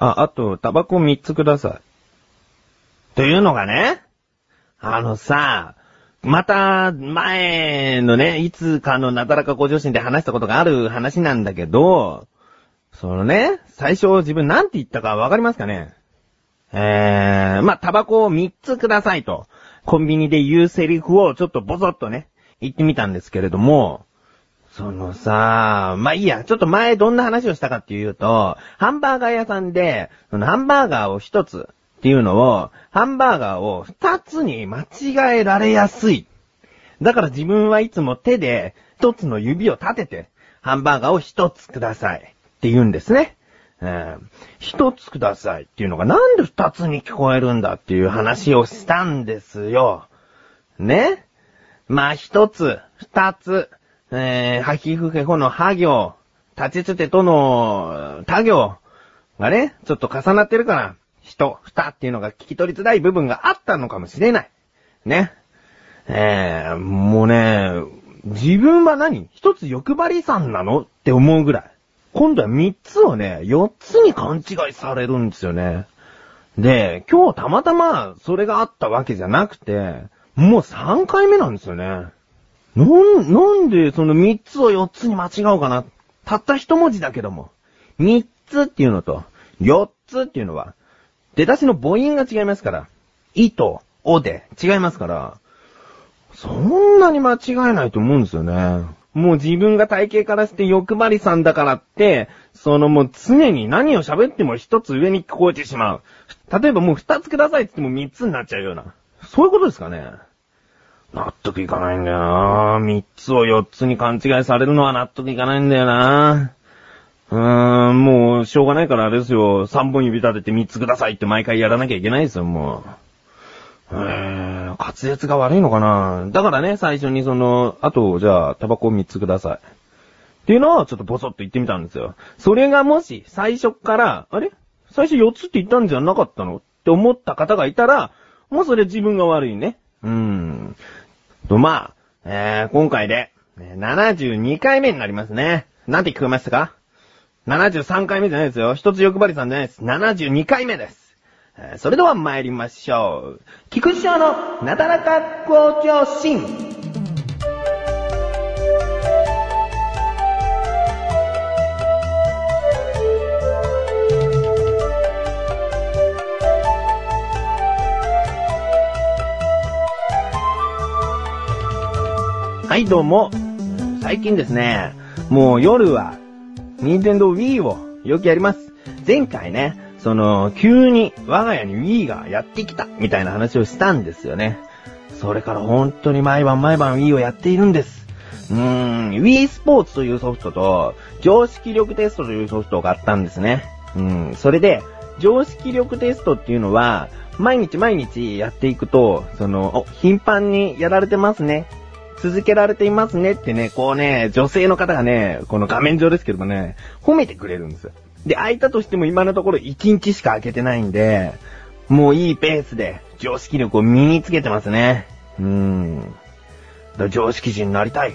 あ、あと、タバコ3つください。というのがね、あのさ、また、前のね、いつかのなだらかご女子で話したことがある話なんだけど、そのね、最初自分なんて言ったかわかりますかね？えー、まあ、タバコを3つくださいと、コンビニで言うセリフをちょっとボソッとね、言ってみたんですけれども、そのさ、まあ、いいや、ちょっと前どんな話をしたかっていうと、ハンバーガー屋さんで、そのハンバーガーを1つっていうのを、ハンバーガーを2つに間違えられやすい。だから自分はいつも手で1つの指を立てて、ハンバーガーを1つくださいって言うんですね。えー、一つくださいっていうのがなんで二つに聞こえるんだっていう話をしたんですよ。ねまあ一つ、二つ、えー、はきふけほのは行、立ちつてとの他行がね、ちょっと重なってるから、人、二っていうのが聞き取りづらい部分があったのかもしれない。ね。えー、もうね、自分は何？一つ欲張りさんなのって思うぐらい。今度は3つをね、4つに勘違いされるんですよね。で、今日たまたまそれがあったわけじゃなくて、もう3回目なんですよね。なん、なんでその3つを4つに間違うかな？たった一文字だけども。3つっていうのと、4つっていうのは、出だしの母音が違いますから。いと、おで違いますから、そんなに間違えないと思うんですよね。もう自分が体型からして欲張りさんだからって、そのもう常に何を喋っても一つ上に聞こえてしまう。例えばもう二つくださいって言っても三つになっちゃうような。そういうことですかね。納得いかないんだよな三つを四つに勘違いされるのは納得いかないんだよなうーん、もう、しょうがないからあれですよ。三本指立てて三つくださいって毎回やらなきゃいけないですよ、もう。えー滑舌が悪いのかなだからね、最初にその、あと、じゃあ、タバコ3つください。っていうのをちょっとボソッと言ってみたんですよ。それがもし、最初から、あれ？最初4つって言ったんじゃなかったの？って思った方がいたら、もうそれ自分が悪いね。うーん。と、まあ、えー、今回で、72回目になりますね。なんて聞こえましたか ?73 回目じゃないですよ。一つ欲張りさんじゃないです。72回目です。えそれでは参りましょう。菊池賞のなだらか校長心。はい、どうも。最近ですね、もう夜は、任天堂 Wii をよくやります。前回ね、その、急に我が家に Wii がやってきた、みたいな話をしたんですよね。それから本当に毎晩毎晩 Wii をやっているんです。うーん、Wii スポーツというソフトと、常識力テストというソフトがあったんですね。うん、それで、常識力テストっていうのは、毎日毎日やっていくと、その、お、頻繁にやられてますね。続けられていますねってね、こうね、女性の方がね、この画面上ですけどもね、褒めてくれるんですよ。で、開いたとしても今のところ1日しか開けてないんで、もういいペースで常識力を身につけてますね。うーん。常識人になりたい。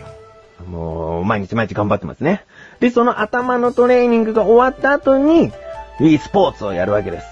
もう、毎日毎日頑張ってますね。で、その頭のトレーニングが終わった後に、e スポーツをやるわけです。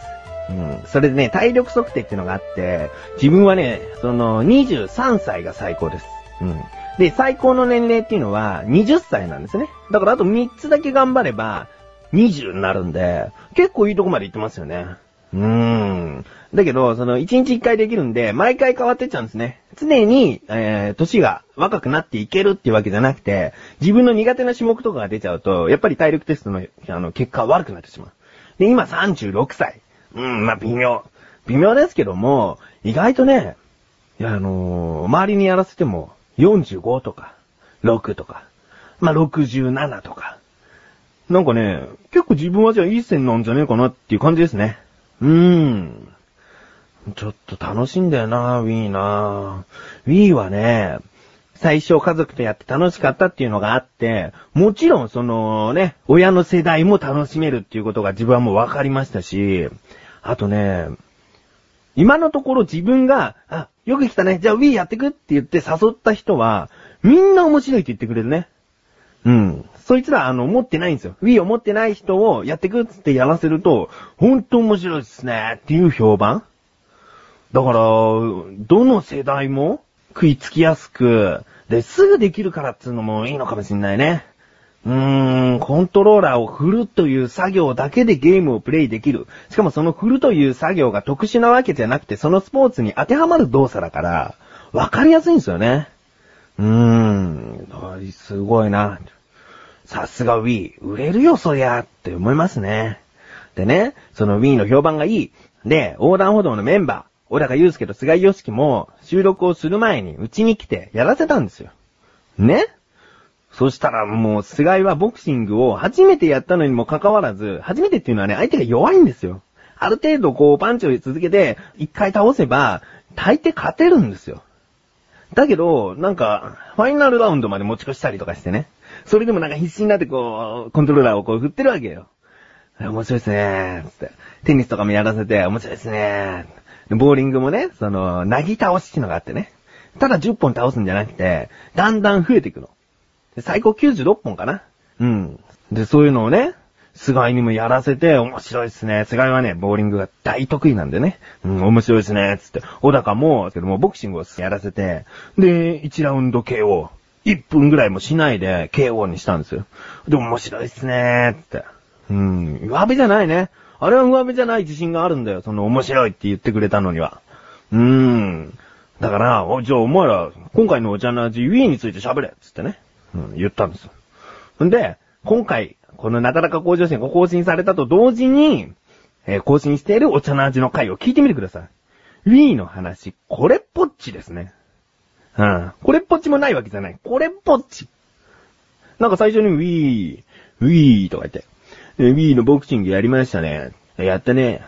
うん。それでね、体力測定っていうのがあって、自分はね、その、23歳が最高です。うん。で、最高の年齢っていうのは20歳なんですね。だからあと3つだけ頑張れば、20になるんで、結構いいとこまで行ってますよね。うーん。だけど、その、1日1回できるんで、毎回変わってっちゃうんですね。常に、えー、年が若くなっていけるっていうわけじゃなくて、自分の苦手な種目とかが出ちゃうと、やっぱり体力テストの、あの、結果は悪くなってしまう。で、今36歳。うん、まあ、微妙。微妙ですけども、意外とね、いや、あのー、周りにやらせても、45とか、6とか、まあ、67とか、なんかね、結構自分はじゃあいい線なんじゃねえかなっていう感じですね。うーん。ちょっと楽しいんだよな、Wii な。Wii はね、最初家族とやって楽しかったっていうのがあって、もちろんそのね、親の世代も楽しめるっていうことが自分はもう分かりましたし、あとね、今のところ自分が、あ、よく来たね、じゃあ Wii やってくって言って誘った人は、みんな面白いって言ってくれるね。うん。そいつら、あの、持ってないんですよ。Wii を持ってない人をやってくっつってやらせると、ほんと面白いっすねっていう評判だから、どの世代も食いつきやすく、で、すぐできるからっつうのもいいのかもしんないね。うーん、コントローラーを振るという作業だけでゲームをプレイできる。しかもその振るという作業が特殊なわけじゃなくて、そのスポーツに当てはまる動作だから、わかりやすいんですよね。うーん、すごいな。さすが Wii、売れるよそりゃって思いますね。でね、その Wii の評判がいい。で、横断歩道のメンバー、小高祐介と菅井良樹も収録をする前にうちに来てやらせたんですよ。ね？そしたらもう菅井はボクシングを初めてやったのにもかかわらず、初めてっていうのはね、相手が弱いんですよ。ある程度こうパンチを続けて一回倒せば、大抵勝てるんですよ。だけど、なんか、ファイナルラウンドまで持ち越したりとかしてね。それでもなんか必死になってこう、コントローラーをこう振ってるわけよ。面白いですねー、つって。テニスとかもやらせて、面白いですねー。ボーリングもね、その、なぎ倒しっていうのがあってね。ただ10本倒すんじゃなくて、だんだん増えていくの。最高96本かな。うん。で、そういうのをね、菅井にもやらせて、面白いっすね。菅井はね、ボーリングが大得意なんでね。うん、面白いっすね。つって。小高も、けども、ボクシングをやらせて、で、1ラウンド KO。1分ぐらいもしないで KO にしたんですよ。で、面白いっすね。つって。うん、上辺じゃないね。あれは上辺じゃない自信があるんだよ。その面白いって言ってくれたのには。うーん。だから、お、じゃあお前ら、今回のお茶の味、Wii について喋れつってね。うん、言ったんですよ。んで、今回、このなだらか向上心が更新されたと同時に、えー更新しているお茶の味の回を聞いてみてください。Wii の話、これっぽっちですね。うん。これっぽっちもないわけじゃない。これっぽっち。なんか最初に Wii、Wii とか言って、え Wii のボクシングやりましたね。やったね。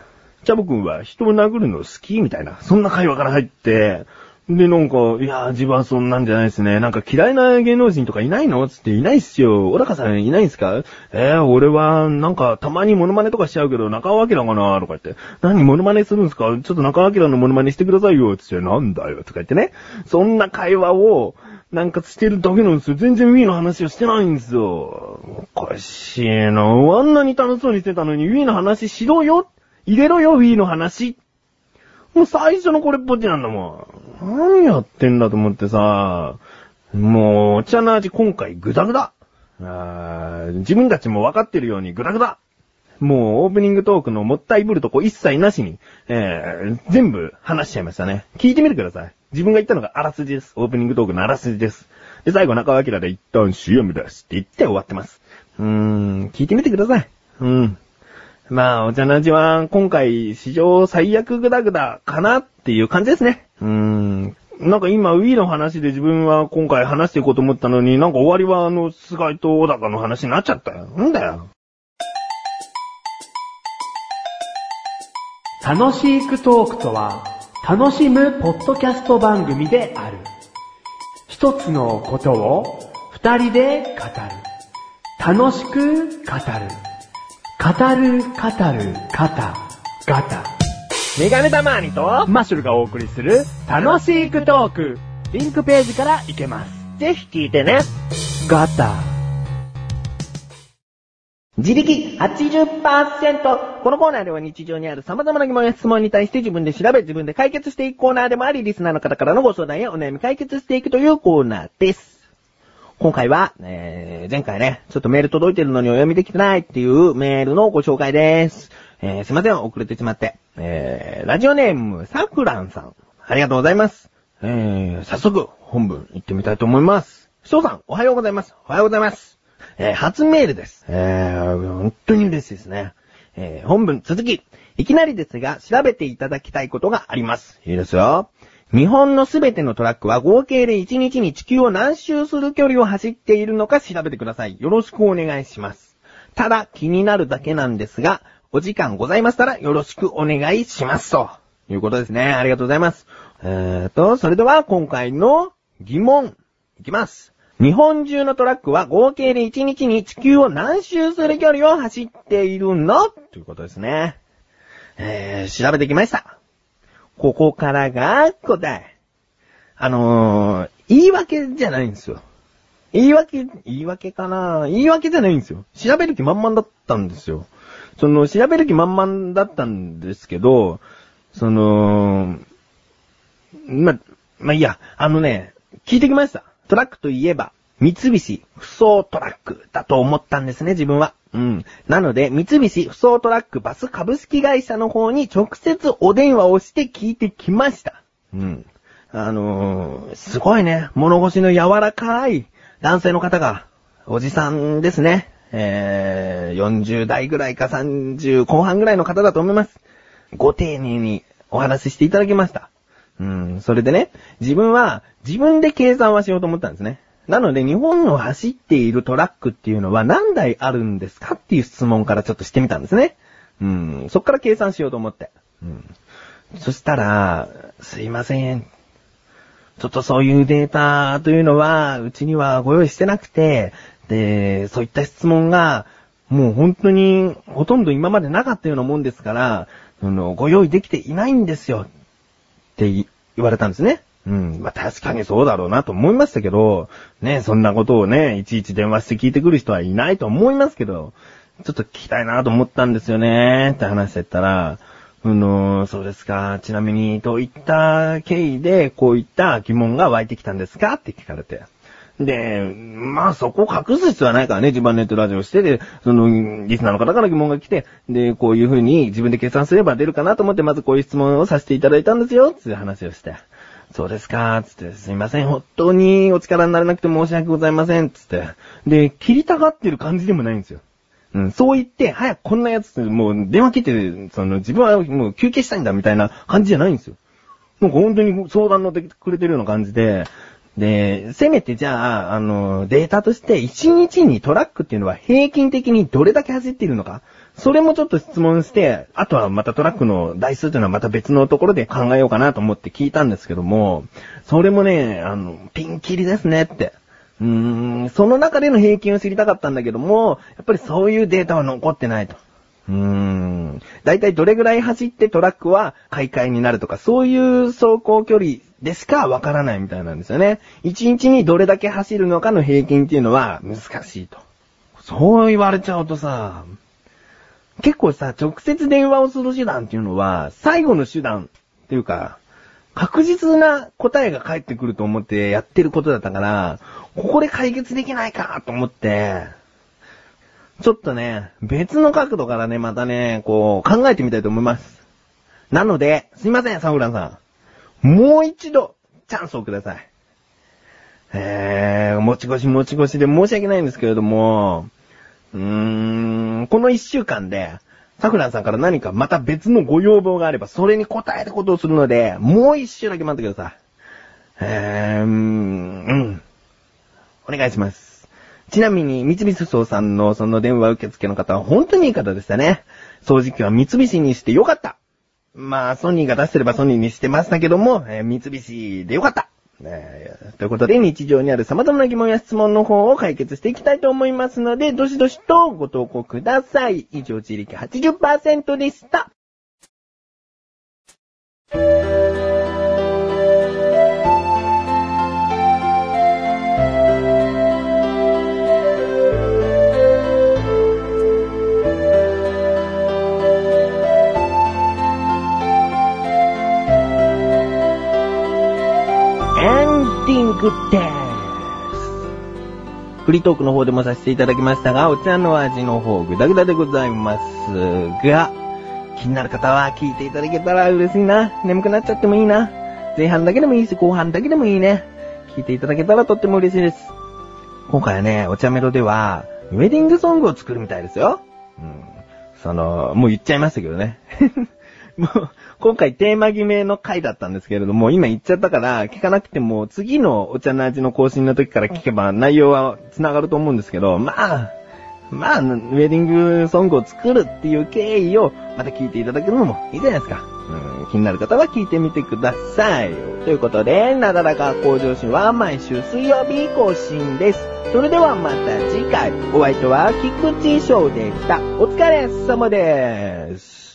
チャボくんは人を殴るの好きみたいな。そんな会話から入って、で、なんか、いやー、自分はそんなんじゃないですね。なんか嫌いな芸能人とかいないの？つって、いないっすよ。小高さんいないんすか？えー、俺は、なんか、たまにモノマネとかしちゃうけど、中尾明かな？とか言って。何モノマネするんすか？ちょっと中尾明のモノマネしてくださいよ。つって、なんだよ？とか言ってね。そんな会話を、なんかしてるだけなんですよ。全然 Wii の話をしてないんですよ。おかしいな。あんなに楽しそうにしてたのに Wii の話しろよ入れろよ、Wii の話。もう最初のこれっぽっちなんだもん。何やってんだと思ってさ、もう、お茶の味今回グダグダ。自分たちも分かってるようにグダグダ。もうオープニングトークのもったいぶるとこ一切なしに、えー、全部話しちゃいましたね。聞いてみてください。自分が言ったのがあらすじです。オープニングトークのあらすじです。で、最後中尾明で一旦 CM ですって言って終わってます。うーん、聞いてみてください。うん。まあ、お茶の味は、今回、史上最悪グダグダかなっていう感じですね。うーん。なんか今、Wii の話で自分は今回話していこうと思ったのに、なんか終わりはあの、菅井と小高の話になっちゃったよ。なんだよ。楽しいクトークとは、楽しむポッドキャスト番組である。一つのことを二人で語る。楽しく語る。語る、語る、方、ガタ。メガネたまーにと、マッシュルがお送りする楽しいクトーク。リンクページから行けます。ぜひ聞いてね。ガタ。自力 80%! このコーナーでは日常にある様々な疑問や質問に対して自分で調べ、自分で解決していくコーナーでもあり、リスナーの方からのご相談やお悩み解決していくというコーナーです。今回は、えー、前回ね、ちょっとメール届いてるのにお読みできてないっていうメールのご紹介です。えー、すいません、遅れてしまって。えー、ラジオネーム、サフランさん。ありがとうございます。えー、早速、本文行ってみたいと思います。翔さん、おはようございます。おはようございます。えー、初メールです。えー、本当に嬉しいですね。えー、本文続き。いきなりですが、調べていただきたいことがあります。いいですよ。日本のすべてのトラックは合計で1日に地球を何周する距離を走っているのか調べてください。よろしくお願いします。ただ、気になるだけなんですが、お時間ございましたらよろしくお願いします。ということですね。ありがとうございます。えーと、それでは今回の疑問、いきます。日本中のトラックは合計で1日に地球を何周する距離を走っているの？ということですね。えー、調べてきました。ここからが答え。あのー、言い訳じゃないんですよ。言い訳、言い訳かな言い訳じゃないんですよ。調べる気満々だったんですよ。その、調べる気満々だったんですけど、その、ま、ま、いいや、あのね、聞いてきました。トラックといえば、三菱不走トラックだと思ったんですね、自分は。うん。なので、三菱不走トラックバス株式会社の方に直接お電話をして聞いてきました。うん。あのー、すごいね、物腰の柔らかい男性の方が、おじさんですね。えー、40代ぐらいか30後半ぐらいの方だと思います。ご丁寧にお話ししていただきました。うん、それでね、自分は自分で計算はしようと思ったんですね。なので、日本の走っているトラックっていうのは何台あるんですかっていう質問からちょっとしてみたんですね。うん、そっから計算しようと思って。うん。そしたら、すいません。ちょっとそういうデータというのは、うちにはご用意してなくて、で、そういった質問が、もう本当に、ほとんど今までなかったようなもんですから、あの、ご用意できていないんですよ。って言われたんですね。うん。まあ、確かにそうだろうなと思いましたけど、ね、そんなことをね、いちいち電話して聞いてくる人はいないと思いますけど、ちょっと聞きたいなと思ったんですよね、って話してたら、あの、そうですか。ちなみに、どういった経緯で、こういった疑問が湧いてきたんですか？って聞かれて。で、まあそこを隠す必要はないからね、自分ネットラジオしてで、その、リスナーの方から疑問が来て、で、こういう風に自分で計算すれば出るかなと思って、まずこういう質問をさせていただいたんですよ、っていう話をして。そうですか、つって、すいません、本当にお力になれなくて申し訳ございません、つって。で、切りたがってる感じでもないんですよ。うん、そう言って、早くこんなやつ、もう電話切って、その、自分はもう休憩したいんだみたいな感じじゃないんですよ。なんか本当に相談乗ってくれてるような感じで、で、せめてじゃあ、あの、データとして1日にトラックっていうのは平均的にどれだけ走っているのか。それもちょっと質問して、あとはまたトラックの台数というのはまた別のところで考えようかなと思って聞いたんですけども、それもね、あの、ピンキリですねって。うーん、その中での平均を知りたかったんだけども、やっぱりそういうデータは残ってないと。うーん。だいたいどれぐらい走ってトラックは買い替えになるとか、そういう走行距離でしかわからないみたいなんですよね。1日にどれだけ走るのかの平均っていうのは難しいと。そう言われちゃうとさ、結構さ、直接電話をする手段っていうのは、最後の手段っていうか、確実な答えが返ってくると思ってやってることだったから、ここで解決できないかと思って、ちょっとね、別の角度からね、またね、こう、考えてみたいと思います。なので、すいません、サウランさん。もう一度、チャンスをください。えー、持ち越し持ち越しで申し訳ないんですけれども、うーん、この一週間で、サクランさんから何かまた別のご要望があれば、それに応えることをするので、もう一週だけ待ってください。えー、うん、お願いします。ちなみに、三菱総さんのその電話受付の方は本当にいい方でしたね。掃除機は三菱にしてよかった。まあ、ソニーが出してればソニーにしてましたけども、えー、三菱でよかった。えー、ということで、日常にある様々な疑問や質問の方を解決していきたいと思いますので、どしどしとご投稿ください。以上、自力80%でした。ティングです。フリートークの方でもさせていただきましたが、お茶の味の方、ぐだぐだでございますが、気になる方は聞いていただけたら嬉しいな。眠くなっちゃってもいいな。前半だけでもいいし、後半だけでもいいね。聞いていただけたらとっても嬉しいです。今回はね、お茶メロでは、ウェディングソングを作るみたいですよ。うん。その、もう言っちゃいましたけどね。もう、今回テーマ決めの回だったんですけれども、今言っちゃったから聞かなくても、次のお茶の味の更新の時から聞けば内容は繋がると思うんですけど、まあ、まあ、ウェディングソングを作るっていう経緯をまた聞いていただけるのもいいじゃないですか。気になる方は聞いてみてください。ということで、なだらか向上心は毎週水曜日更新です。それではまた次回、お相手は菊池翔でした。お疲れ様です。